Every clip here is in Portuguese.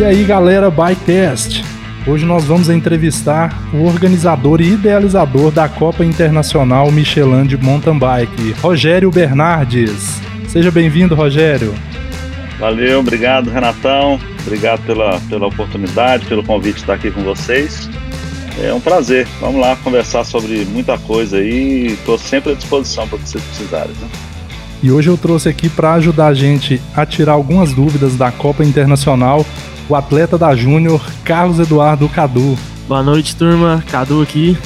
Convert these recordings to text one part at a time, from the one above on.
E aí, galera, Bytest. Hoje nós vamos entrevistar o organizador e idealizador da Copa Internacional Michelin de Mountain Bike, Rogério Bernardes. Seja bem-vindo, Rogério. Valeu, obrigado, Renatão. Obrigado pela, pela oportunidade, pelo convite de estar aqui com vocês. É um prazer. Vamos lá conversar sobre muita coisa aí. Estou sempre à disposição para o que vocês precisarem. Né? E hoje eu trouxe aqui para ajudar a gente a tirar algumas dúvidas da Copa Internacional o atleta da Júnior, Carlos Eduardo Cadu. Boa noite, turma. Cadu aqui,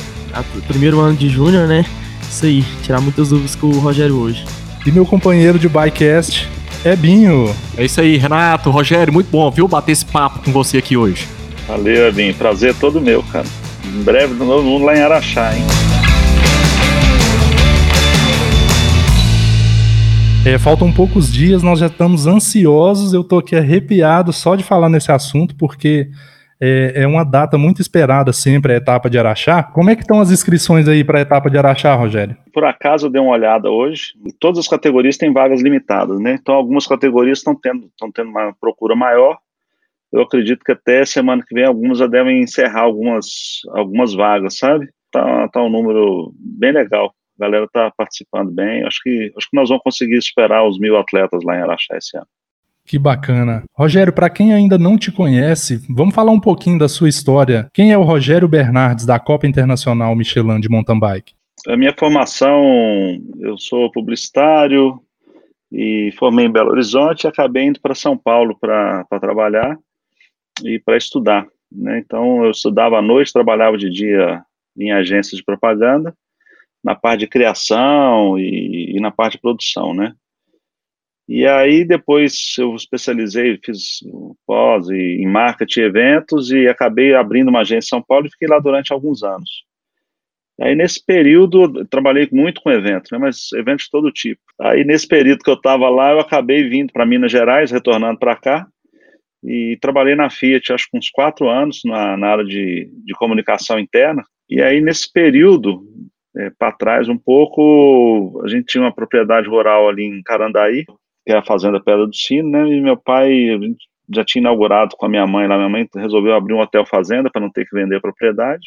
primeiro ano de Júnior, né? Isso aí, tirar muitas dúvidas com o Rogério hoje. E meu companheiro de Bikecast, Ebinho. É isso aí, Renato, Rogério, muito bom, viu, bater esse papo com você aqui hoje. Valeu, Ebinho, prazer todo meu, cara. Em breve, todo mundo lá em Araxá, hein? É, faltam poucos dias, nós já estamos ansiosos. Eu estou aqui arrepiado só de falar nesse assunto, porque é, é, uma data muito esperada sempre a etapa de Araxá. Como é que estão as inscrições aí para a etapa de Araxá, Rogério? Por acaso eu dei uma olhada hoje. Todas as categorias têm vagas limitadas, né? Então algumas categorias estão tendo, estão tendo uma procura maior. Eu acredito que até semana que vem algumas já devem encerrar algumas, algumas vagas, sabe? Tá, tá um número bem legal a galera está participando bem. Acho que, acho que nós vamos conseguir superar os mil atletas lá em Araxá esse ano. Que bacana. Rogério, para quem ainda não te conhece, vamos falar um pouquinho da sua história. Quem é o Rogério Bernardes da Copa Internacional Michelin de Mountain Bike? A minha formação, eu sou publicitário e formei em Belo Horizonte e acabei indo para São Paulo para trabalhar e para estudar. Né? Então, eu estudava à noite, trabalhava de dia em agências de propaganda na parte de criação e, e, na parte de produção, né? E aí depois eu especializei, fiz pós em marketing e eventos e acabei abrindo uma agência em São Paulo e fiquei lá durante alguns anos. Aí nesse período trabalhei muito com eventos, né, mas eventos de todo tipo. Aí nesse período que eu estava lá, eu acabei vindo para Minas Gerais, retornando para cá, e trabalhei na Fiat, acho que uns quatro anos na, na área de, de comunicação interna. E aí nesse período é, para trás um pouco, a gente tinha uma propriedade rural ali em Carandaí, que é a Fazenda Pedra do Sino, né? E meu pai já tinha inaugurado com a minha mãe lá. Minha mãe resolveu abrir um hotel fazenda para não ter que vender a propriedade.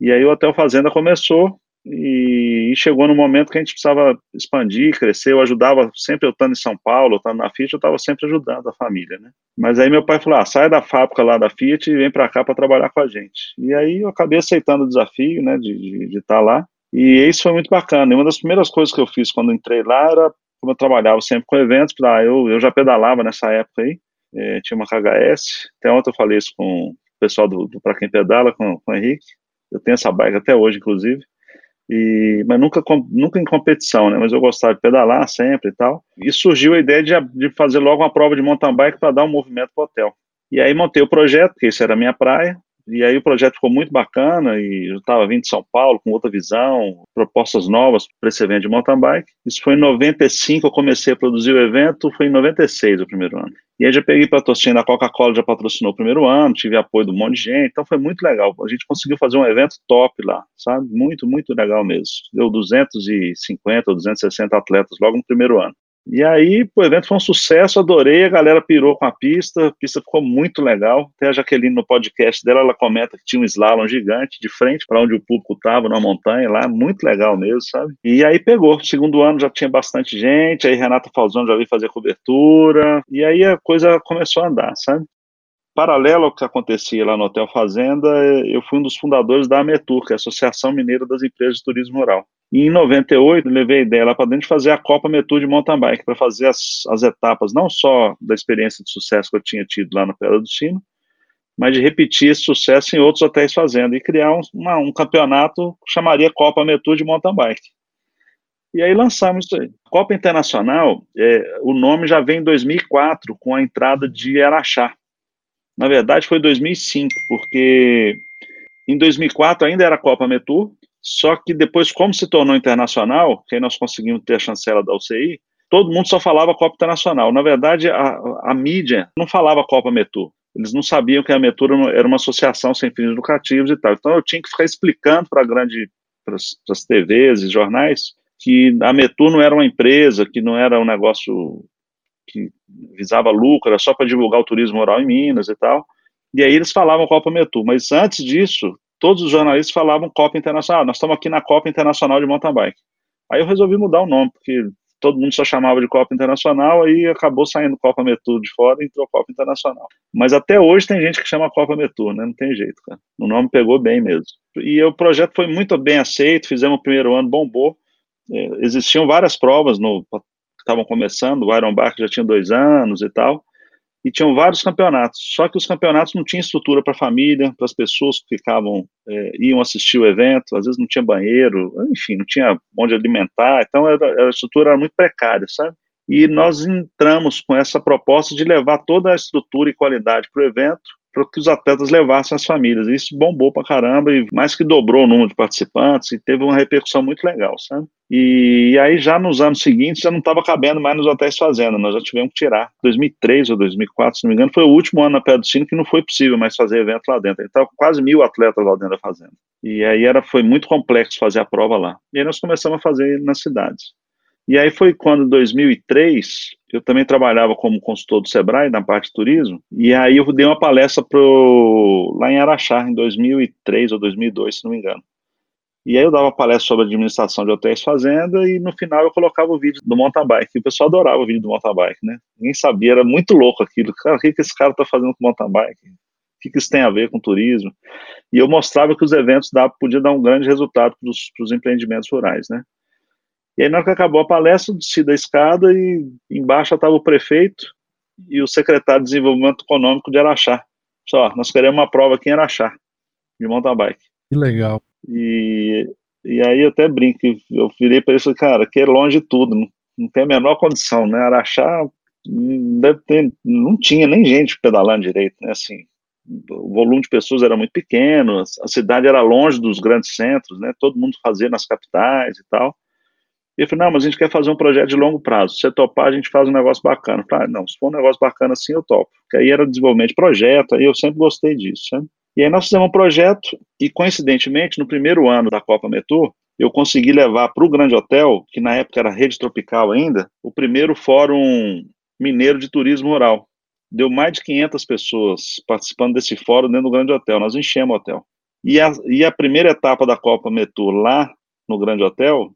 E aí o hotel fazenda começou e, chegou no momento que a gente precisava expandir, crescer. Eu ajudava sempre, eu estando em São Paulo, estando na Fiat, eu estava sempre ajudando a família, né? Mas aí meu pai falou: ah, sai da fábrica lá da Fiat e vem para cá para trabalhar com a gente. E aí eu acabei aceitando o desafio, né, de estar tá lá. E isso foi muito bacana. E uma das primeiras coisas que eu fiz quando entrei lá era, como eu trabalhava sempre com eventos, ah, eu, eu já pedalava nessa época aí, é, tinha uma KHS. Até ontem eu falei isso com o pessoal do, do Para Quem Pedala, com, com o Henrique. Eu tenho essa bike até hoje, inclusive. E, mas nunca, nunca em competição, né? Mas eu gostava de pedalar sempre e tal. E surgiu a ideia de, de fazer logo uma prova de mountain bike para dar um movimento para o hotel. E aí montei o projeto, porque isso era a minha praia, e aí o projeto ficou muito bacana e eu estava vindo de São Paulo com outra visão, propostas novas para esse evento de mountain bike. Isso foi em 95, eu comecei a produzir o evento, foi em 96 o primeiro ano. E aí já peguei patrocínio da Coca-Cola, já patrocinou o primeiro ano, tive apoio de um monte de gente, então foi muito legal. A gente conseguiu fazer um evento top lá, sabe? Muito, muito legal mesmo. Deu 250 ou 260 atletas logo no primeiro ano. E aí, o evento foi um sucesso, adorei, a galera pirou com a pista, a pista ficou muito legal. Até a Jaqueline no podcast dela, ela comenta que tinha um slalom gigante de frente para onde o público estava, na montanha lá, muito legal mesmo, sabe? E aí pegou. Segundo ano já tinha bastante gente, aí Renata Falzão já veio fazer cobertura, e aí a coisa começou a andar, sabe? Paralelo ao que acontecia lá no Hotel Fazenda, eu fui um dos fundadores da AMETUR, que é a Associação Mineira das Empresas de Turismo Rural. E em 98, levei a ideia lá para dentro de fazer a Copa Metur de mountain bike, para fazer as, as etapas, não só da experiência de sucesso que eu tinha tido lá na Pedra do Sino, mas de repetir esse sucesso em outros hotéis fazendo e criar um, uma, um campeonato que chamaria Copa Metur de mountain bike. E aí lançamos isso aí. Copa Internacional, é, o nome já vem em 2004, com a entrada de Araxá. Na verdade, foi 2005, porque em 2004 ainda era Copa Metur, só que depois, como se tornou internacional, que aí nós conseguimos ter a chancela da UCI, todo mundo só falava Copa Internacional. Na verdade, a, a mídia não falava Copa Metur. Eles não sabiam que a Metur era uma associação sem fins lucrativos e tal. Então eu tinha que ficar explicando para grande para as TVs e jornais que a Metur não era uma empresa, que não era um negócio que visava lucro, era só para divulgar o turismo rural em Minas e tal. E aí eles falavam Copa Metu, mas antes disso, todos os jornalistas falavam Copa Internacional. Ah, nós estamos aqui na Copa Internacional de Mountain Bike. Aí eu resolvi mudar o nome, porque todo mundo só chamava de Copa Internacional, aí acabou saindo Copa Metu de fora e entrou Copa Internacional. Mas até hoje tem gente que chama Copa Metu, né? Não tem jeito, cara. O nome pegou bem mesmo. E o projeto foi muito bem aceito, fizemos o primeiro ano, bombou. É, existiam várias provas no estavam começando, o Iron Bark já tinha dois anos e tal e tinham vários campeonatos. Só que os campeonatos não tinham estrutura para a família, para as pessoas que ficavam, é, iam assistir o evento, às vezes não tinha banheiro, enfim, não tinha onde alimentar, então era, a estrutura era muito precária, sabe? E nós entramos com essa proposta de levar toda a estrutura e qualidade para o evento, para que os atletas levassem as famílias. Isso bombou para caramba e mais que dobrou o número de participantes e teve uma repercussão muito legal, sabe? E, e aí já nos anos seguintes já não estava cabendo mais nos hotéis fazenda, nós já tivemos que tirar. 2003 ou 2004, se não me engano, foi o último ano na Sino que não foi possível mais fazer evento lá dentro. Estava com quase mil atletas lá dentro da fazenda. E aí era, foi muito complexo fazer a prova lá. E aí nós começamos a fazer nas cidades. E aí foi quando, em 2003, eu também trabalhava como consultor do Sebrae, na parte de turismo, e aí eu dei uma palestra pro, lá em Araxá, em 2003 ou 2002, se não me engano. E aí eu dava palestra sobre administração de hotéis fazenda e no final eu colocava o vídeo do mountain bike. O pessoal adorava o vídeo do mountain bike, né? Ninguém sabia, era muito louco aquilo. Cara, o que, que esse cara tá fazendo com mountain bike? O que, que isso tem a ver com turismo? E eu mostrava que os eventos podiam dar um grande resultado para os empreendimentos rurais, né? E aí, na hora que acabou a palestra, eu desci da escada e embaixo estava o prefeito e o secretário de Desenvolvimento Econômico de Araxá. Só, nós queremos uma prova aqui em Araxá, de mountain bike. Que legal. E, e aí eu até brinco, eu virei para falei, cara, aqui é longe de tudo, não, não tem a menor condição, né? Araxá deve ter, não tinha nem gente pedalando direito, né? Assim, o volume de pessoas era muito pequeno, a cidade era longe dos grandes centros, né? Todo mundo fazia nas capitais e tal. E eu falei, não, mas a gente quer fazer um projeto de longo prazo. Se você topar, a gente faz um negócio bacana. Eu falei, ah, não, se for um negócio bacana assim, eu topo. Porque aí era desenvolvimento de projeto, aí eu sempre gostei disso, sabe? E aí nós fizemos um projeto e, coincidentemente, no primeiro ano da Copa Metur, eu consegui levar para o Grande Hotel, que na época era rede tropical ainda, o primeiro fórum mineiro de turismo rural. Deu mais de 500 pessoas participando desse fórum dentro do Grande Hotel. Nós enchemos o hotel. E a, e a primeira etapa da Copa Metur lá no Grande Hotel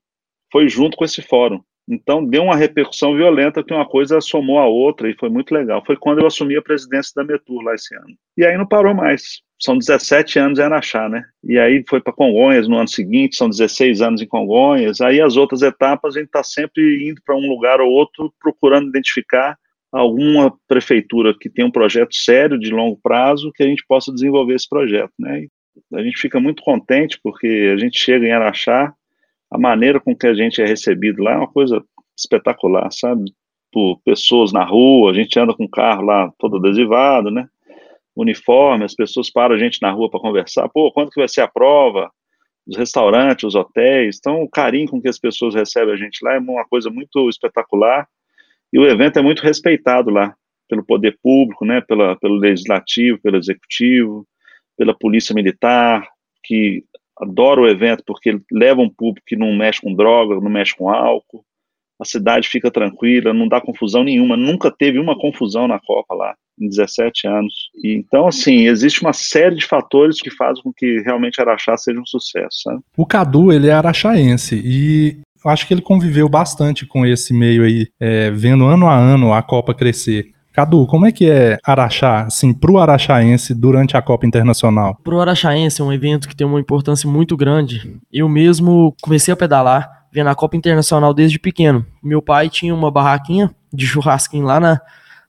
foi junto com esse fórum. Então deu uma repercussão violenta que uma coisa somou a outra e foi muito legal. Foi quando eu assumi a presidência da Metur lá esse ano. E aí não parou mais. São 17 anos em Araxá, né? E aí foi para Congonhas no ano seguinte, são 16 anos em Congonhas. Aí as outras etapas a gente está sempre indo para um lugar ou outro, procurando identificar alguma prefeitura que tem um projeto sério de longo prazo que a gente possa desenvolver esse projeto, né? E a gente fica muito contente porque a gente chega em Araxá, a maneira com que a gente é recebido lá é uma coisa espetacular, sabe? Por pessoas na rua, a gente anda com o carro lá todo adesivado, né? Uniforme, as pessoas param a gente na rua para conversar. Pô, quando que vai ser a prova? Os restaurantes, os hotéis. Então, o carinho com que as pessoas recebem a gente lá é uma coisa muito espetacular. E o evento é muito respeitado lá pelo poder público, né? Pela, pelo legislativo, pelo executivo, pela polícia militar, que adoro o evento porque leva um público que não mexe com droga, não mexe com álcool. A cidade fica tranquila, não dá confusão nenhuma. Nunca teve uma confusão na Copa lá, em 17 anos. E, então, assim, existe uma série de fatores que fazem com que realmente Araxá seja um sucesso. Sabe? O Cadu, ele é araxaense e acho que ele conviveu bastante com esse meio aí, é, vendo ano a ano a Copa crescer. Cadu, como é que é Araxá, assim, pro araxaense durante a Copa Internacional? Pro araxaense é um evento que tem uma importância muito grande. Eu mesmo comecei a pedalar vendo a Copa Internacional desde pequeno. Meu pai tinha uma barraquinha de churrasquinho lá na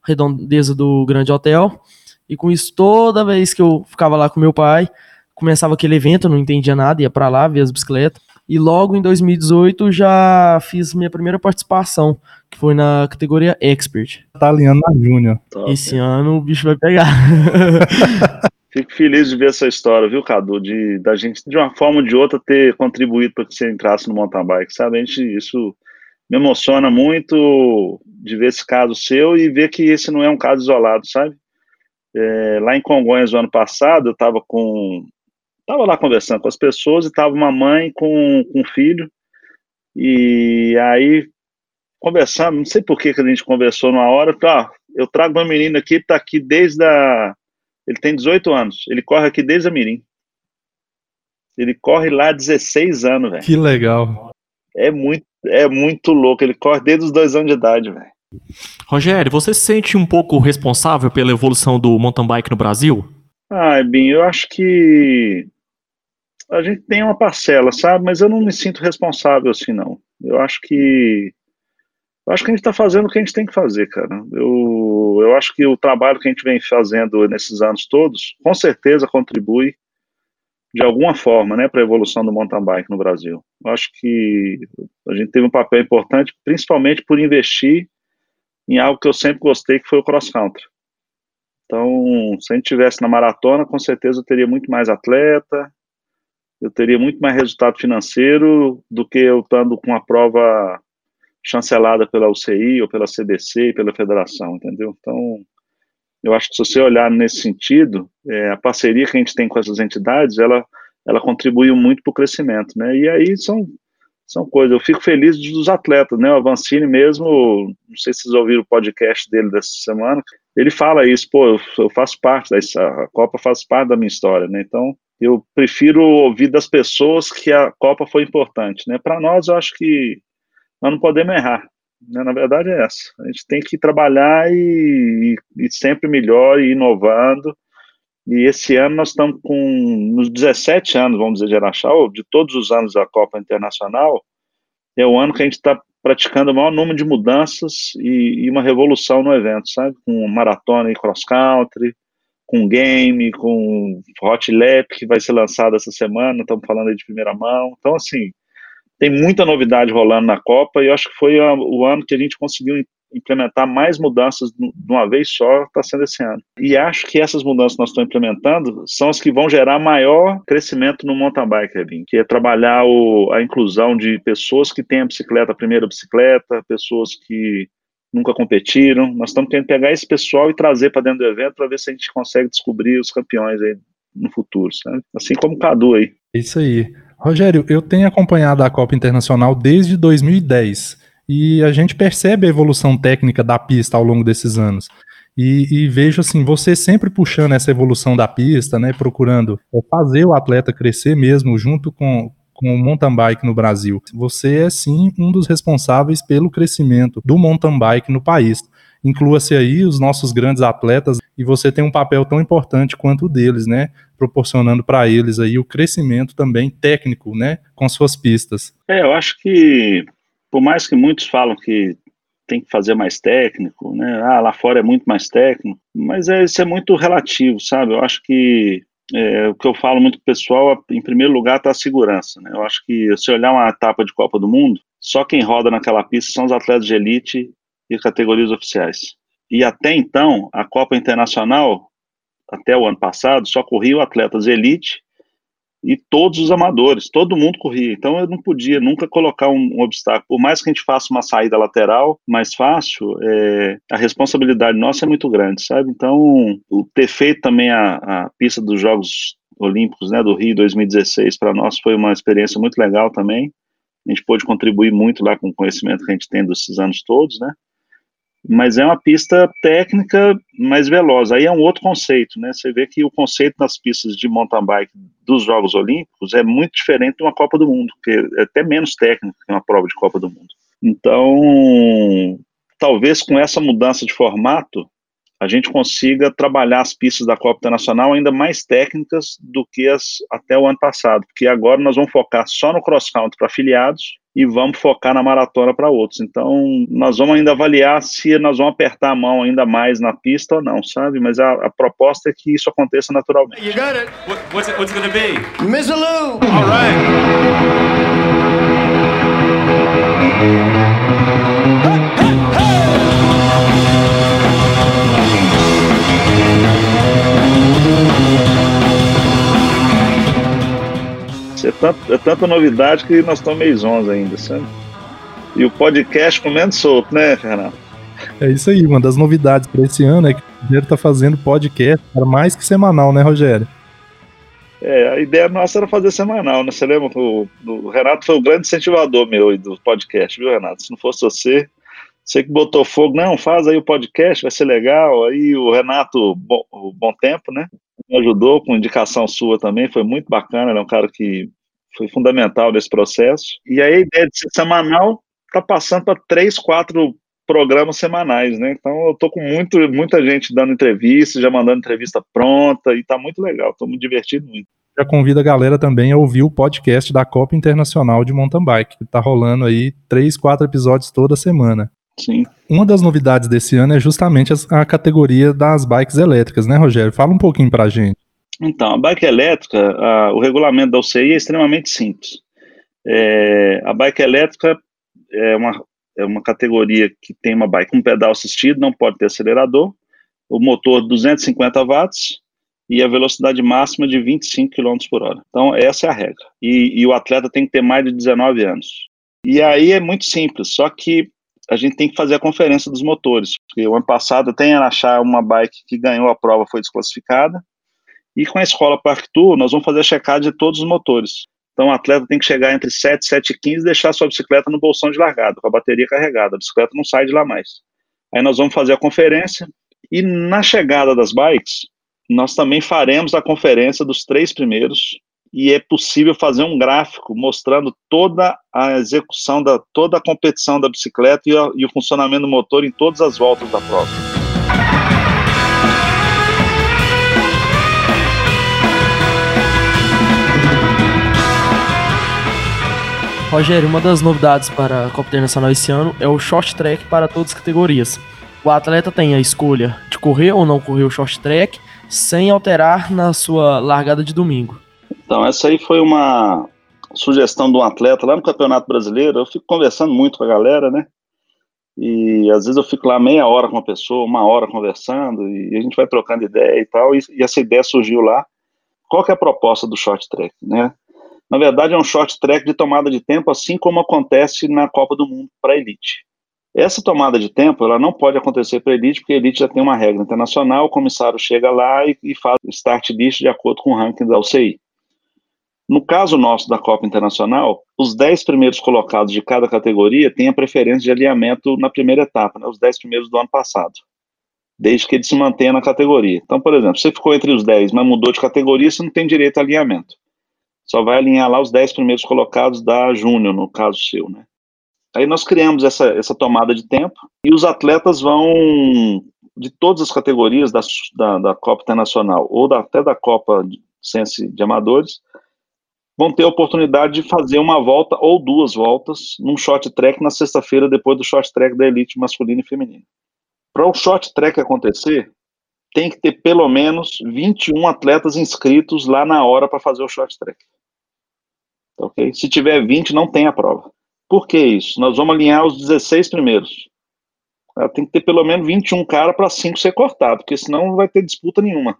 redondeza do Grande Hotel. E com isso, toda vez que eu ficava lá com meu pai, começava aquele evento, não entendia nada, ia para lá ver as bicicletas. E logo em 2018 já fiz minha primeira participação, que foi na categoria Expert. Italiano na Júnior. Esse ano o bicho vai pegar. Fico feliz de ver essa história, viu, Cadu? De da gente, de uma forma ou de outra, ter contribuído para que você entrasse no mountain bike, sabe? A gente, isso me emociona muito de ver esse caso seu e ver que esse não é um caso isolado, sabe? É, lá em Congonhas, no ano passado, eu estava com Estava lá conversando com as pessoas e estava uma mãe com, com um filho. E aí conversando, não sei por que, que a gente conversou numa hora, tá, eu trago uma menina aqui, tá aqui desde a... Ele tem 18 anos, ele corre aqui desde a Mirim. Ele corre lá há 16 anos, velho. Que legal. É muito, é muito louco, ele corre desde os dois anos de idade, velho. Rogério, você se sente um pouco responsável pela evolução do mountain bike no Brasil? Ah, Bin, eu acho que a gente tem uma parcela, sabe? Mas eu não me sinto responsável assim, não. Eu acho que eu acho que a gente está fazendo o que a gente tem que fazer, cara. Eu, eu acho que o trabalho que a gente vem fazendo nesses anos todos, com certeza contribui de alguma forma, né, para a evolução do mountain bike no Brasil. Eu acho que a gente teve um papel importante, principalmente por investir em algo que eu sempre gostei, que foi o cross country. Então, se a gente tivesse na maratona, com certeza eu teria muito mais atleta, eu teria muito mais resultado financeiro do que eu estando com a prova chancelada pela UCI ou pela CBC e pela federação, entendeu? Então, eu acho que se você olhar nesse sentido, é, a parceria que a gente tem com essas entidades, ela, ela contribuiu muito para o crescimento, né? E aí são, são coisas, eu fico feliz dos atletas, né? O Avancini mesmo, não sei se vocês ouviram o podcast dele dessa semana, ele fala isso, pô, eu, faço parte dessa, a Copa faz parte da minha história, né? Então, eu prefiro ouvir das pessoas que a Copa foi importante, né? Para nós, eu acho que nós não podemos errar. Né? Na verdade é essa. A gente tem que trabalhar e, e, e sempre melhor e inovando. E esse ano nós estamos com, nos 17 anos, vamos dizer, ou de todos os anos da Copa Internacional, é o ano que a gente está praticando o maior número de mudanças e, e, uma revolução no evento, sabe? Com maratona e cross-country, com game, com hot lap, que vai ser lançado essa semana, estamos falando aí de primeira mão. Então, assim, tem muita novidade rolando na Copa e eu acho que foi o ano que a gente conseguiu implementar mais mudanças de uma vez só, está sendo esse ano. E acho que essas mudanças que nós estamos implementando são as que vão gerar maior crescimento no mountain bike, Revin, que é trabalhar o, a inclusão de pessoas que têm a bicicleta, a primeira bicicleta, pessoas que nunca competiram. Nós estamos querendo pegar esse pessoal e trazer para dentro do evento para ver se a gente consegue descobrir os campeões aí no futuro, sabe? Assim como o Cadu aí. Isso aí. Rogério, eu tenho acompanhado a Copa Internacional desde 2010 e a gente percebe a evolução técnica da pista ao longo desses anos. E, e, vejo assim, você sempre puxando essa evolução da pista, né, procurando é, fazer o atleta crescer mesmo junto com, com o mountain bike no Brasil. Você é sim um dos responsáveis pelo crescimento do mountain bike no país. Inclua-se aí os nossos grandes atletas e você tem um papel tão importante quanto o deles, né? proporcionando para eles aí o crescimento também técnico, né, com suas pistas. É, eu acho que por mais que muitos falam que tem que fazer mais técnico, né? Ah, lá fora é muito mais técnico, mas é, isso é muito relativo, sabe? Eu acho que é, o que eu falo muito pro pessoal, em primeiro lugar, está a segurança, né? Eu acho que se olhar uma etapa de Copa do Mundo, só quem roda naquela pista são os atletas de elite e categorias oficiais. E até então, a Copa Internacional até o ano passado, só corriam atletas elite e todos os amadores, todo mundo corria. Então eu não podia nunca colocar um, um obstáculo. Por mais que a gente faça uma saída lateral mais fácil, é, a responsabilidade nossa é muito grande, sabe? Então, o ter feito também a, a pista dos Jogos Olímpicos né, do Rio 2016 para nós foi uma experiência muito legal também. A gente pôde contribuir muito lá com o conhecimento que a gente tem desses anos todos, né? Mas é uma pista técnica mais veloz. Aí é um outro conceito, né? Você vê que o conceito nas pistas de mountain bike dos Jogos Olímpicos é muito diferente de uma Copa do Mundo, que é até menos técnico que uma prova de Copa do Mundo. Então, talvez com essa mudança de formato, a gente consiga trabalhar as pistas da Copa Internacional ainda mais técnicas do que as até o ano passado, porque agora nós vamos focar só no cross country para afiliados e vamos focar na maratona para outros. Então, nós vamos ainda avaliar se nós vamos apertar a mão ainda mais na pista ou não, sabe? Mas a, a proposta é que isso aconteça naturalmente. You got it. What, what's it, what's it gonna be? Mizzaloo. All right. É, tanto, é tanta novidade que nós estamos meio zonzos ainda, sabe? E o podcast comendo solto, né, Fernando? É isso aí, uma das novidades para esse ano é que o Rogério está fazendo podcast para mais que semanal, né, Rogério? É, a ideia nossa era fazer semanal, né? Você lembra que o, o Renato foi o grande incentivador meu do podcast, viu, Renato? Se não fosse você, Você que botou fogo, não, faz aí o podcast, vai ser legal. Aí o Renato, bom, o Bom Tempo, né? Me ajudou com indicação sua também, foi muito bacana. Ele é um cara que foi fundamental nesse processo. E aí a ideia de ser semanal tá passando para três, quatro programas semanais, né? Então eu tô com muito, muita gente dando entrevista, já mandando entrevista pronta e tá muito legal, tô me divertindo muito. Já convido a galera também a ouvir o podcast da Copa Internacional de Mountain Bike, que tá rolando aí três, quatro episódios toda semana. Sim. Uma das novidades desse ano é justamente a categoria das bikes elétricas, né, Rogério? Fala um pouquinho pra gente. Então, a bike elétrica, a, o regulamento da UCI é extremamente simples. É, a bike elétrica é uma, é uma categoria que tem uma bike com pedal assistido, não pode ter acelerador, o motor 250 watts e a velocidade máxima de 25 km por hora. Então, essa é a regra. E, e o atleta tem que ter mais de 19 anos. E aí é muito simples, só que a gente tem que fazer a conferência dos motores. Porque o ano passado tem a achar uma bike que ganhou a prova, foi desclassificada. E com a escola Park Tour, nós vamos fazer a checagem de todos os motores. Então o atleta tem que chegar entre 7 e 7 e 15 e deixar sua bicicleta no bolsão de largada, com a bateria carregada. A bicicleta não sai de lá mais. Aí nós vamos fazer a conferência e na chegada das bikes, nós também faremos a conferência dos três primeiros e é possível fazer um gráfico mostrando toda a execução da toda a competição da bicicleta e, a, e o funcionamento do motor em todas as voltas da prova. Rogério, uma das novidades para a Copa Internacional esse ano é o short track para todas as categorias. O atleta tem a escolha de correr ou não correr o short track sem alterar na sua largada de domingo. Então, essa aí foi uma sugestão de um atleta lá no Campeonato Brasileiro. Eu fico conversando muito com a galera, né? E às vezes eu fico lá meia hora com a pessoa, uma hora conversando, e a gente vai trocando ideia e tal. E, e essa ideia surgiu lá. Qual que é a proposta do short track, né? Na verdade, é um short track de tomada de tempo, assim como acontece na Copa do Mundo para elite. Essa tomada de tempo, ela não pode acontecer para elite, porque a elite já tem uma regra internacional, o comissário chega lá e, e faz o start list de acordo com o ranking da UCI. No caso nosso da Copa Internacional, os 10 primeiros colocados de cada categoria têm a preferência de alinhamento na primeira etapa, né, os 10 primeiros do ano passado, desde que ele se mantenha na categoria. Então, por exemplo, você ficou entre os 10, mas mudou de categoria, você não tem direito a alinhamento. Só vai alinhar lá os 10 primeiros colocados da Júnior, no caso seu, né? Aí nós criamos essa, essa tomada de tempo e os atletas vão de todas as categorias da, da, da Copa Internacional ou da, até da Copa Sense de Amadores, vão ter a oportunidade de fazer uma volta ou duas voltas num short track na sexta-feira, depois do short track da elite masculina e feminina. Para o short track acontecer, tem que ter pelo menos 21 atletas inscritos lá na hora para fazer o short track. Ok? Se tiver 20, não tem a prova. Por que isso? Nós vamos alinhar os 16 primeiros. Tem que ter pelo menos 21 caras para 5 ser cortado, porque senão não vai ter disputa nenhuma.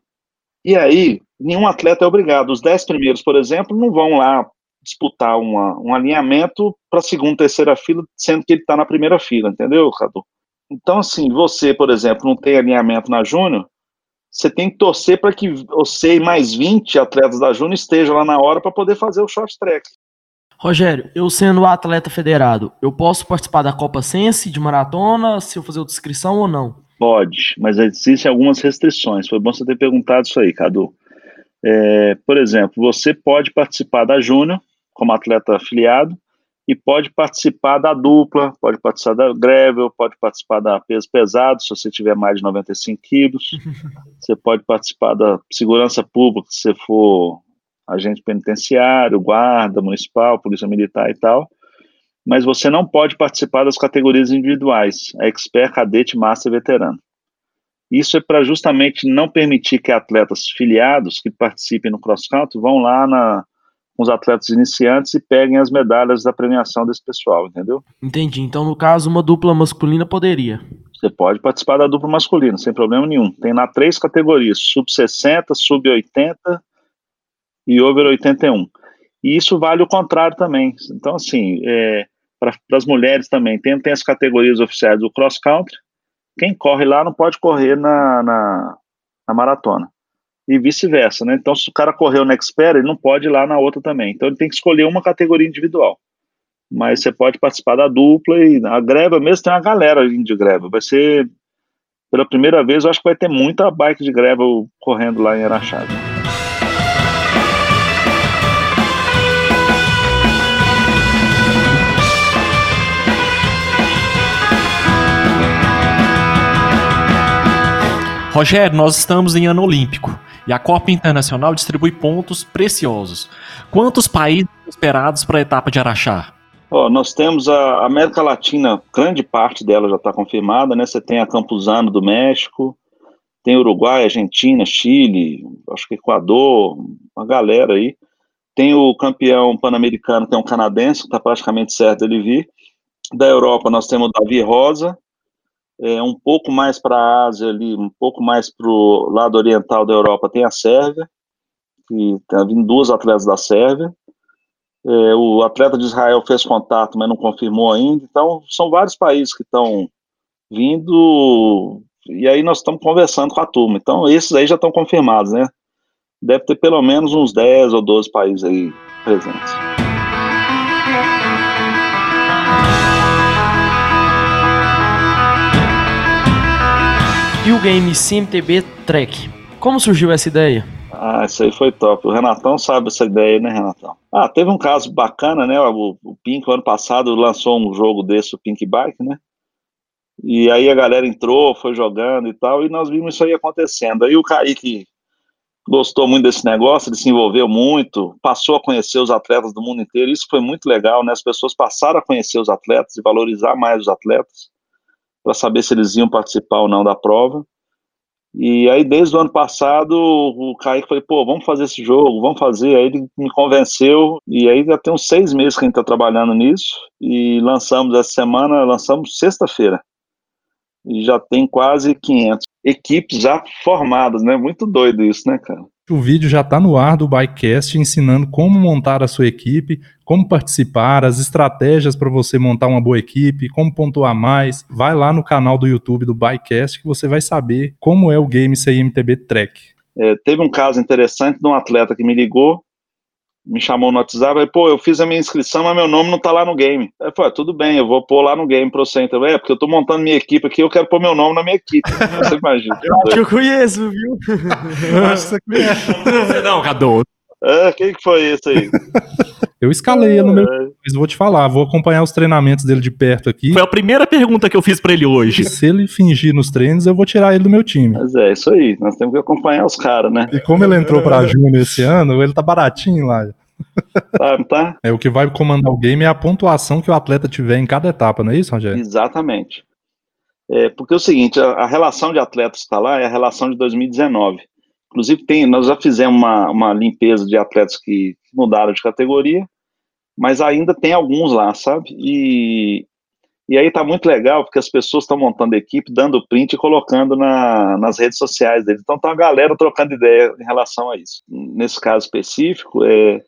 E aí, nenhum atleta é obrigado. Os 10 primeiros, por exemplo, não vão lá disputar uma, um alinhamento para segunda, terceira fila, sendo que ele está na primeira fila, entendeu, Cadu? Então, assim, você, por exemplo, não tem alinhamento na Júnior, você tem que torcer para que você e mais 20 atletas da Júnior estejam lá na hora para poder fazer o short track. Rogério, eu sendo atleta federado, eu posso participar da Copa Sense de maratona se eu fazer outra inscrição ou não? Pode, mas existem algumas restrições. Foi bom você ter perguntado isso aí, Cadu. É, por exemplo, você pode participar da Júnior como atleta afiliado e pode participar da dupla, pode participar da gravel, pode participar da peso pesado, se você tiver mais de 95 quilos. você pode participar da segurança pública, se você for agente penitenciário, guarda municipal, polícia militar e tal mas você não pode participar das categorias individuais, expert, cadete, master e veterano. Isso é para justamente não permitir que atletas filiados que participem no cross-country vão lá na, com os atletas iniciantes e peguem as medalhas da premiação desse pessoal, entendeu? Entendi. Então, no caso, uma dupla masculina poderia. Você pode participar da dupla masculina, sem problema nenhum. Tem lá três categorias: sub-60, sub-80 e over 81. E isso vale o contrário também. Então, assim, é, para as mulheres também. Tem, tem as categorias oficiais do cross country. Quem corre lá não pode correr na, na, na maratona. E vice-versa, né? Então, se o cara correu na expert, ele não pode ir lá na outra também. Então, ele tem que escolher uma categoria individual. mas você pode participar da dupla e a greve mesmo tem uma galera de greve. Vai ser pela primeira vez, eu acho que vai ter muita bike de greve correndo lá em Araxá. Rogério, nós estamos em ano olímpico e a Copa Internacional distribui pontos preciosos. Quantos países esperados para a etapa de Araxá? Oh, nós temos a América Latina, grande parte dela já está confirmada, né? Você tem a Campuzano do México, tem Uruguai, Argentina, Chile, acho que Equador, uma galera aí. Tem o campeão pan-americano, que é um canadense, que está praticamente certo ele vir. Da Europa, nós temos o Davi Rosa, é, um pouco mais para a Ásia ali, um pouco mais para o lado oriental da Europa, tem a Sérvia, que está vindo duas atletas da Sérvia. É, o atleta de Israel fez contato, mas não confirmou ainda. Então, são vários países que estão vindo, e aí nós estamos conversando com a turma. Então, esses aí já estão confirmados, né? Deve ter pelo menos uns 10 ou 12 países aí presentes. E o game CMTB Track? Como surgiu essa ideia? Ah, isso aí foi top. O Renatão sabe essa ideia, né, Renatão? Ah, teve um caso bacana, né? O, o Pink, ano passado, lançou um jogo desse, o Pink Bike, né? E aí a galera entrou, foi jogando e tal, e nós vimos isso aí acontecendo. Aí o Kaique gostou muito desse negócio, ele se envolveu muito, passou a conhecer os atletas do mundo inteiro, isso foi muito legal, né? As pessoas passaram a conhecer os atletas e valorizar mais os atletas para saber se eles iam participar ou não da prova. E aí, desde o ano passado, o Kaique falou, pô, vamos fazer esse jogo, vamos fazer. Aí ele me convenceu, e aí já tem uns seis meses que a gente está trabalhando nisso, e lançamos essa semana, lançamos sexta-feira. E já tem quase 500 equipes já formadas, né? Muito doido isso, né, cara? O vídeo já está no ar do Bikecast ensinando como montar a sua equipe, como participar, as estratégias para você montar uma boa equipe, como pontuar mais. Vai lá no canal do YouTube do Bikecast que você vai saber como é o game CMTB Track. É, teve um caso interessante de um atleta que me ligou me chamou no WhatsApp, pô, eu fiz a minha inscrição, mas meu nome não tá lá no game. Aí falei, ah, tudo bem, eu vou pôr lá no game pra você. Então, é, porque eu tô montando minha equipe aqui, eu quero pôr meu nome na minha equipe. Você imagina. eu acho que eu conheço, viu? eu acho que você conhece. Não, Cadu. É, quem que foi esse aí? Eu escalei no meu. Mas vou te falar, vou acompanhar os treinamentos dele de perto aqui. Foi a primeira pergunta que eu fiz para ele hoje. Se ele fingir nos treinos, eu vou tirar ele do meu time. Mas é isso aí, nós temos que acompanhar os caras, né? E como ele entrou pra Júnior esse ano, ele tá baratinho lá. Tá, tá? É o que vai comandar o game é a pontuação que o atleta tiver em cada etapa, não é isso, Rogério? Exatamente. É, porque é o seguinte, a, a relação de atletas que está lá é a relação de 2019. Inclusive, tem, nós já fizemos uma, uma limpeza de atletas que mudaram de categoria, mas ainda tem alguns lá, sabe? E, e aí tá muito legal, porque as pessoas estão montando equipe, dando print e colocando na, nas redes sociais deles. Então tá a galera trocando ideia em relação a isso. Nesse caso específico, é,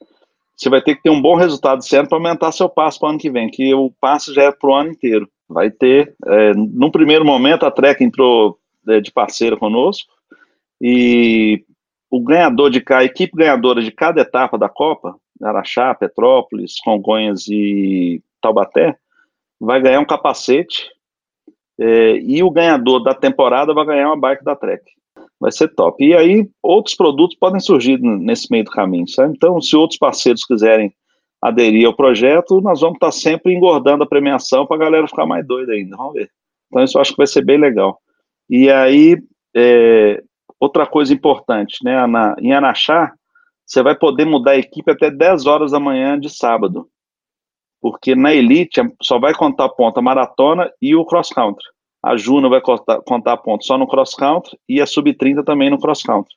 você vai ter que ter um bom resultado ano para aumentar seu passo para o ano que vem, que o passo já é para o ano inteiro. Vai ter, é, primeiro momento, a Trek entrou é, de parceira conosco, e o ganhador de cada, equipe ganhadora de cada etapa da Copa, Araxá, Petrópolis, Congonhas e Taubaté, vai ganhar um capacete, é, e o ganhador da temporada vai ganhar uma bike da Trek vai ser top. E aí outros produtos podem surgir nesse meio do caminho, sabe? Então, se outros parceiros quiserem aderir ao projeto, nós vamos estar sempre engordando a premiação para a galera ficar mais doida ainda, vamos ver. Então, isso eu acho que vai ser bem legal. E aí, é, outra coisa importante, né, na, em Anaxá, você vai poder mudar a equipe até 10 horas da manhã de sábado, porque na Elite só vai contar ponta maratona e o cross country. A Juno vai contar, contar pontos só no cross country e a sub-30 também no cross country.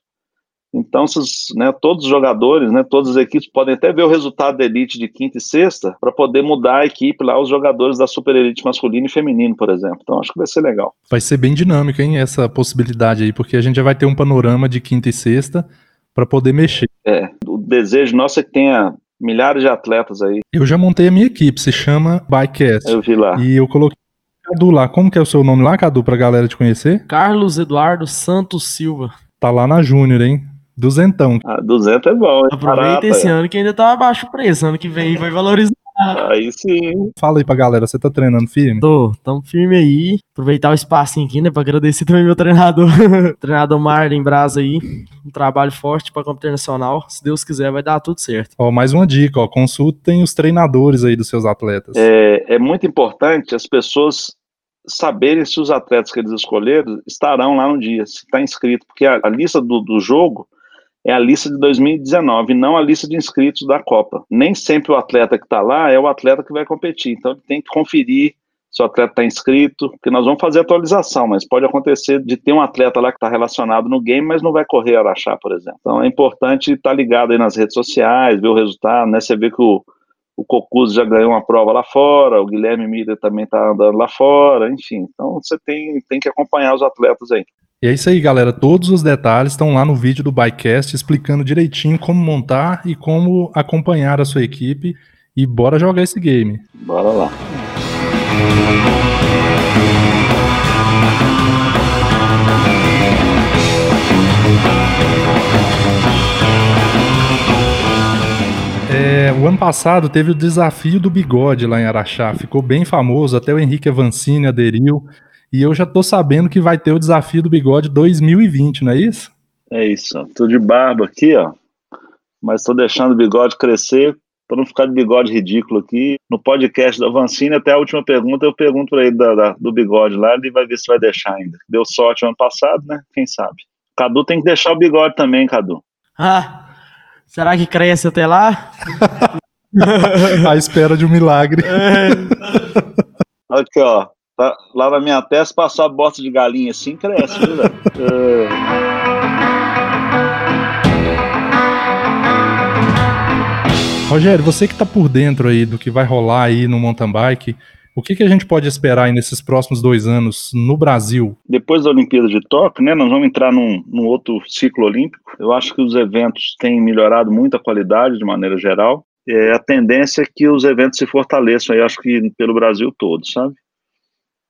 Então, esses, né, todos os jogadores, né, todas as equipes podem até ver o resultado da elite de quinta e sexta para poder mudar a equipe lá, os jogadores da super elite masculino e feminino, por exemplo. Então, acho que vai ser legal. Vai ser bem dinâmico, hein, essa possibilidade aí, porque a gente já vai ter um panorama de quinta e sexta para poder mexer. É, o desejo nosso é que tenha milhares de atletas aí. Eu já montei a minha equipe, se chama Bikecast. Eu vi lá. E eu coloquei Cadu lá, como que é o seu nome lá, Cadu, pra galera te conhecer? Carlos Eduardo Santos Silva. Tá lá na Júnior, hein? Duzentão. Ah, duzento é bom. É Aproveita esse é. ano que ainda tá abaixo o preço. Ano que vem vai valorizar Aí sim. Fala aí pra galera, você tá treinando firme? Tô, tamo firme aí. Aproveitar o espacinho aqui, né? Pra agradecer também meu treinador. treinador Marlon Brasa aí. Um trabalho forte pra campo internacional. Se Deus quiser, vai dar tudo certo. Ó, mais uma dica, ó. Consultem os treinadores aí dos seus atletas. É, é muito importante as pessoas saberem se os atletas que eles escolheram estarão lá no dia, se está inscrito, porque a, a lista do, do jogo é a lista de 2019, não a lista de inscritos da Copa. Nem sempre o atleta que está lá é o atleta que vai competir, então ele tem que conferir se o atleta está inscrito, porque nós vamos fazer atualização, mas pode acontecer de ter um atleta lá que está relacionado no game, mas não vai correr Araxá, por exemplo. Então é importante estar tá ligado aí nas redes sociais, ver o resultado, né? Você vê que o, o Cocuso já ganhou uma prova lá fora, o Guilherme Miller também está andando lá fora, enfim. Então você tem, tem que acompanhar os atletas aí. E é isso aí, galera. Todos os detalhes estão lá no vídeo do Bycast explicando direitinho como montar e como acompanhar a sua equipe. E bora jogar esse game. Bora lá. É, o ano passado teve o desafio do bigode lá em Araxá. Ficou bem famoso, até o Henrique Avancini aderiu. E eu já tô sabendo que vai ter o desafio do bigode 2020, não é isso? É isso. Tô de barba aqui, ó. Mas tô deixando o bigode crescer para não ficar de bigode ridículo aqui. No podcast da Vancini, até a última pergunta, eu pergunto para ele da, da, do bigode lá, ele vai ver se vai deixar ainda. Deu sorte ano passado, né? Quem sabe. Cadu tem que deixar o bigode também, Cadu. Ah, será que cresce até lá? à espera de um milagre. É. Aqui, ó. Tá, lá na minha testa, passar a bosta de galinha assim, cresce, viu, velho? É... Rogério, você que está por dentro aí do que vai rolar aí no mountain bike, o que, que a gente pode esperar aí nesses próximos dois anos no Brasil? Depois da Olimpíada de Tóquio, né, nós vamos entrar num, num outro ciclo olímpico. Eu acho que os eventos têm melhorado muito a qualidade de maneira geral. É, a tendência é que os eventos se fortaleçam, aí, acho que pelo Brasil todo, sabe?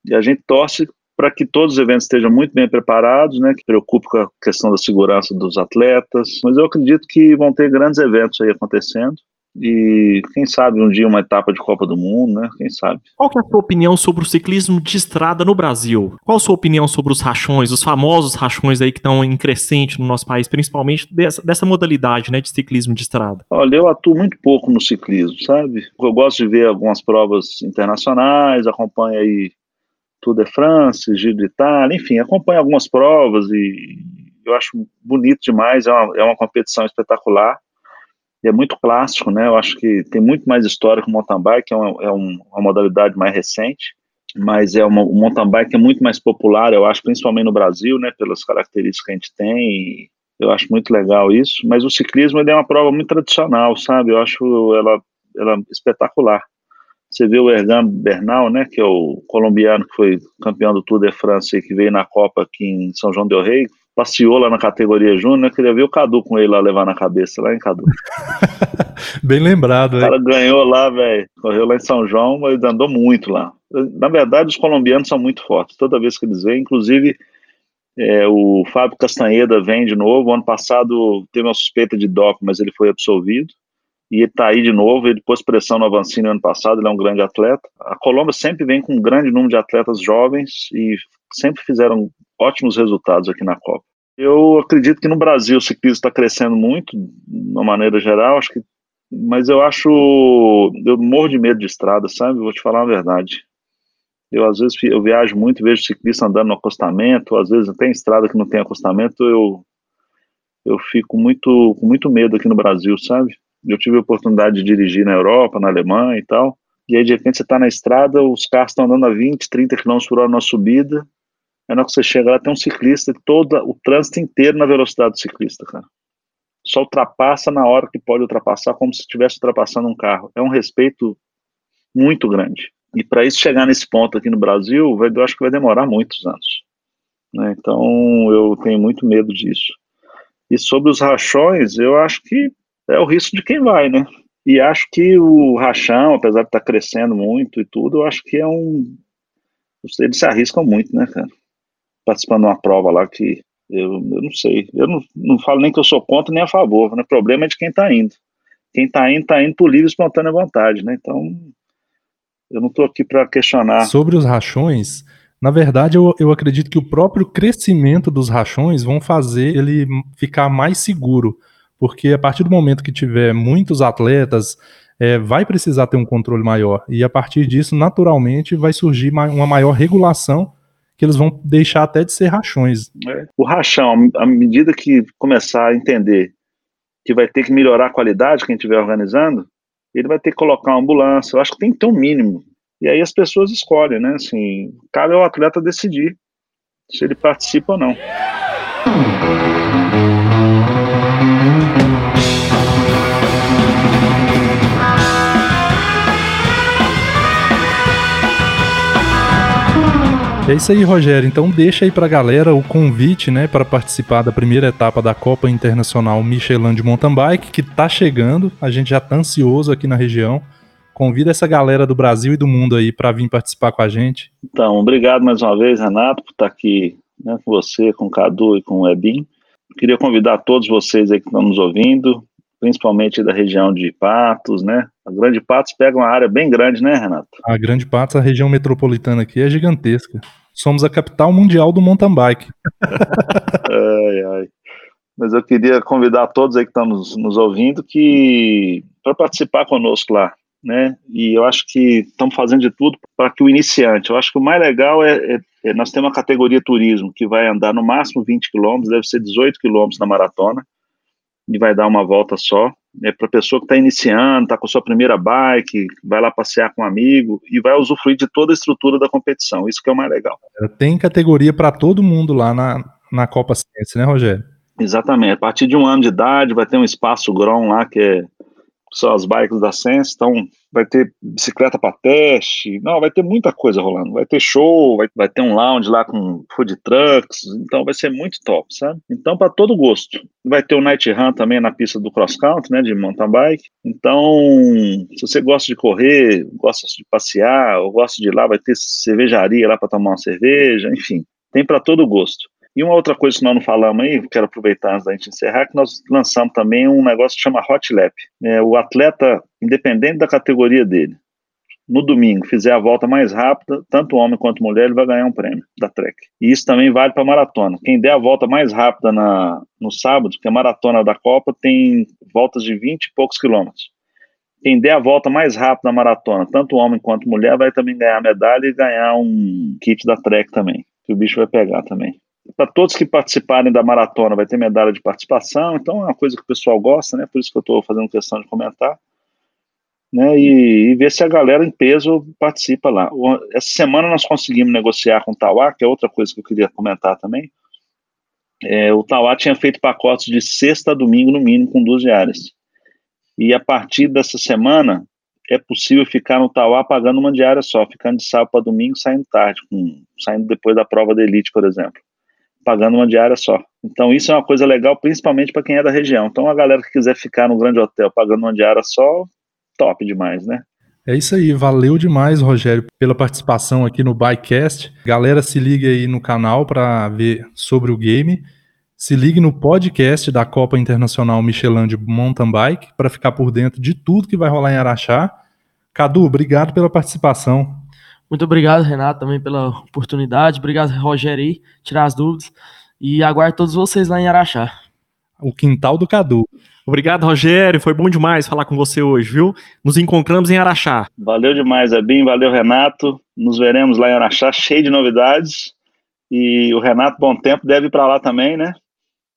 E a gente torce para que todos os eventos estejam muito bem preparados, né, que preocupe com a questão da segurança dos atletas. Mas eu acredito que vão ter grandes eventos aí acontecendo. E quem sabe um dia uma etapa de Copa do Mundo, né? Quem sabe. Qual é a sua opinião sobre o ciclismo de estrada no Brasil? Qual a sua opinião sobre os rachões, os famosos rachões aí que estão em crescente no nosso país, principalmente dessa, dessa modalidade, né, de ciclismo de estrada? Olha, eu atuo muito pouco no ciclismo, sabe? Eu gosto de ver algumas provas internacionais, acompanho aí Tour de France, Giro de Itália, enfim, acompanho algumas provas e eu acho bonito demais, é uma, é uma competição espetacular e é muito clássico, né? Eu acho que tem muito mais história que o mountain bike, é uma, é uma modalidade mais recente, mas é uma, o mountain bike é muito mais popular, eu acho, principalmente no Brasil, né? Pelas características que a gente tem, eu acho muito legal isso. Mas o ciclismo é uma prova muito tradicional, sabe? Eu acho ela, ela espetacular. Você vê o Ergan Bernal, né, que é o colombiano que foi campeão do Tour de France e que veio na Copa aqui em São João del Rei, passeou lá na categoria júnior, né, queria ver o Cadu com ele lá levar na cabeça, lá em Cadu. Bem lembrado, O cara ganhou lá, velho, correu lá em São João, mas andou muito lá. Na verdade, os colombianos são muito fortes, toda vez que eles vêm, inclusive é, o Fábio Castanheda vem de novo, ano passado teve uma suspeita de doping, mas ele foi absolvido, e está aí de novo, ele pôs pressão no Avancini ano passado, ele é um grande atleta. A Colômbia sempre vem com um grande número de atletas jovens e sempre fizeram ótimos resultados aqui na Copa. Eu acredito que no Brasil o ciclismo está crescendo muito, de uma maneira geral, acho que, mas eu acho, eu morro de medo de estrada, sabe? Vou te falar a verdade. Eu às vezes eu viajo muito, vejo ciclista andando no acostamento, às vezes tem estrada que não tem acostamento, eu eu fico muito com muito medo aqui no Brasil, sabe? Eu tive a oportunidade de dirigir na Europa, na Alemanha e tal. E aí, de repente, você está na estrada, os carros estão andando a 20, 30 km por hora na subida. Aí, na hora que você chega lá, tem um ciclista, todo o trânsito inteiro na velocidade do ciclista, cara. Só ultrapassa na hora que pode ultrapassar, como se estivesse ultrapassando um carro. É um respeito muito grande. E para isso chegar nesse ponto aqui no Brasil, vai, eu acho que vai demorar muitos anos. Né? Então, eu tenho muito medo disso. E sobre os rachões, eu acho que é o risco de quem vai, né? E acho que o Rachão, apesar de estar tá crescendo muito e tudo, eu acho que é um. Eles se arriscam muito, né, cara? Participando de uma prova lá que eu, eu não sei. Eu não, não falo nem que eu sou contra nem a favor, né? O problema é de quem está indo. quem está indo, está indo por livre e espontânea vontade, né? Então, eu não estou aqui para questionar. Sobre os rachões, na verdade, eu, eu acredito que o próprio crescimento dos rachões vão fazer ele ficar mais seguro, porque a partir do momento que tiver muitos atletas, é, vai precisar ter um controle maior, e a partir disso, naturalmente, vai surgir uma maior regulação que eles vão deixar até de ser rachões. É. O rachão, à medida que começar a entender que vai ter que melhorar a qualidade quem estiver organizando, ele vai ter que colocar uma ambulância. Eu acho que tem que ter um mínimo. E aí as pessoas escolhem, né? Assim, cabe ao atleta decidir se ele participa ou não. É isso aí, Rogério. Então deixa aí pra galera o convite, né, para participar da primeira etapa da Copa Internacional Michelin de Mountain Bike, que tá chegando. A gente já tá ansioso aqui na região. Convida essa galera do Brasil e do mundo aí para vir participar com a gente. Então, obrigado mais uma vez, Renato, por estar aqui né, com você, com o Cadu e com o Ebin. Queria convidar todos vocês aí que estão nos ouvindo, principalmente da região de Patos, né? A Grande Patos pega uma área bem grande, né, Renato? A Grande Patos, a região metropolitana aqui, é gigantesca. Somos a capital mundial do mountain bike. ai, ai. Mas eu queria convidar todos aí que estão nos, nos ouvindo que para participar conosco lá, né? E eu acho que estamos fazendo de tudo para que o iniciante, eu acho que o mais legal é, é, é, nós temos uma categoria turismo que vai andar no máximo 20 quilômetros, deve ser 18 quilômetros na maratona e vai dar uma volta só é para pessoa que está iniciando, está com sua primeira bike, vai lá passear com um amigo e vai usufruir de toda a estrutura da competição. Isso que é o mais legal. Tem categoria para todo mundo lá na, na Copa Ciência, né, Rogério? Exatamente. A partir de um ano de idade vai ter um espaço Grom lá que é são as bikes da Sense, então vai ter bicicleta para teste, não, vai ter muita coisa rolando, vai ter show, vai, vai ter um lounge lá com food trucks, então vai ser muito top, sabe? Então para todo gosto. Vai ter o night run também na pista do cross country, né, de mountain bike. Então, se você gosta de correr, gosta de passear, ou gosta de ir lá, vai ter cervejaria lá para tomar uma cerveja, enfim, tem para todo gosto. E uma outra coisa que nós não falamos aí, quero aproveitar antes da gente encerrar, que nós lançamos também um negócio que chama Hot Lap. É, o atleta, independente da categoria dele, no domingo fizer a volta mais rápida, tanto homem quanto mulher, ele vai ganhar um prêmio da Trek. E isso também vale para maratona. Quem der a volta mais rápida na, no sábado, porque a maratona da Copa tem voltas de 20 e poucos quilômetros. Quem der a volta mais rápida na maratona, tanto homem quanto mulher, vai também ganhar a medalha e ganhar um kit da Trek também, que o bicho vai pegar também para todos que participarem da maratona vai ter medalha de participação, então é uma coisa que o pessoal gosta, né? Por isso que eu estou fazendo questão de comentar. Né, e, e, ver se a galera em peso participa lá. Essa semana nós conseguimos negociar com o Tauá, que é outra coisa que eu queria comentar também. É, o Tauá tinha feito pacotes de sexta a domingo, no mínimo, com duas diárias. E a partir dessa semana, é possível ficar no Tauá pagando uma diária só, ficando de sábado para domingo, saindo tarde, com, saindo depois da prova da elite, por exemplo pagando uma diária só. Então isso é uma coisa legal, principalmente para quem é da região. Então a galera que quiser ficar no grande hotel pagando uma diária só, top demais, né? É isso aí, valeu demais, Rogério, pela participação aqui no Bikecast. Galera, se liga aí no canal para ver sobre o game. Se ligue no podcast da Copa Internacional Michelin de Mountain Bike para ficar por dentro de tudo que vai rolar em Araxá. Cadu, obrigado pela participação. Muito obrigado, Renato, também pela oportunidade. Obrigado, Rogério, aí, tirar as dúvidas. E aguardo todos vocês lá em Araxá. O quintal do Cadu. Obrigado, Rogério. Foi bom demais falar com você hoje, viu? Nos encontramos em Araxá. Valeu demais, Ebim. Valeu, Renato. Nos veremos lá em Araxá, cheio de novidades. E o Renato, bom tempo, deve ir para lá também, né?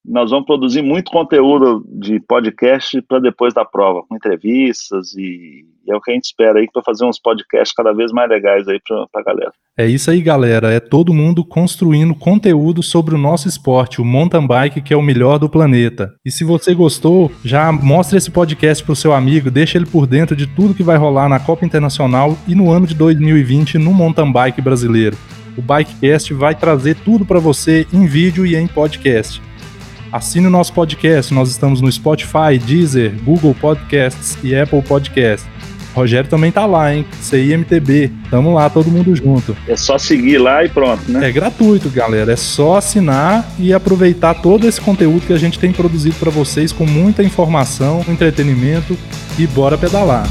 Nós vamos produzir muito conteúdo de podcast para depois da prova, com entrevistas e e é o que a gente espera aí para fazer uns podcasts cada vez mais legais aí para a galera. É isso aí, galera. É todo mundo construindo conteúdo sobre o nosso esporte, o mountain bike, que é o melhor do planeta. E se você gostou, já mostre esse podcast para o seu amigo, deixa ele por dentro de tudo que vai rolar na Copa Internacional e no ano de 2020 no mountain bike brasileiro. O Bikecast vai trazer tudo para você em vídeo e em podcast. Assine o nosso podcast, nós estamos no Spotify, Deezer, Google Podcasts e Apple Podcasts. Rogério também tá lá, hein? CIMTB. Tamo lá, todo mundo junto. É só seguir lá e pronto, né? É gratuito, galera. É só assinar e aproveitar todo esse conteúdo que a gente tem produzido para vocês com muita informação, entretenimento e bora pedalar.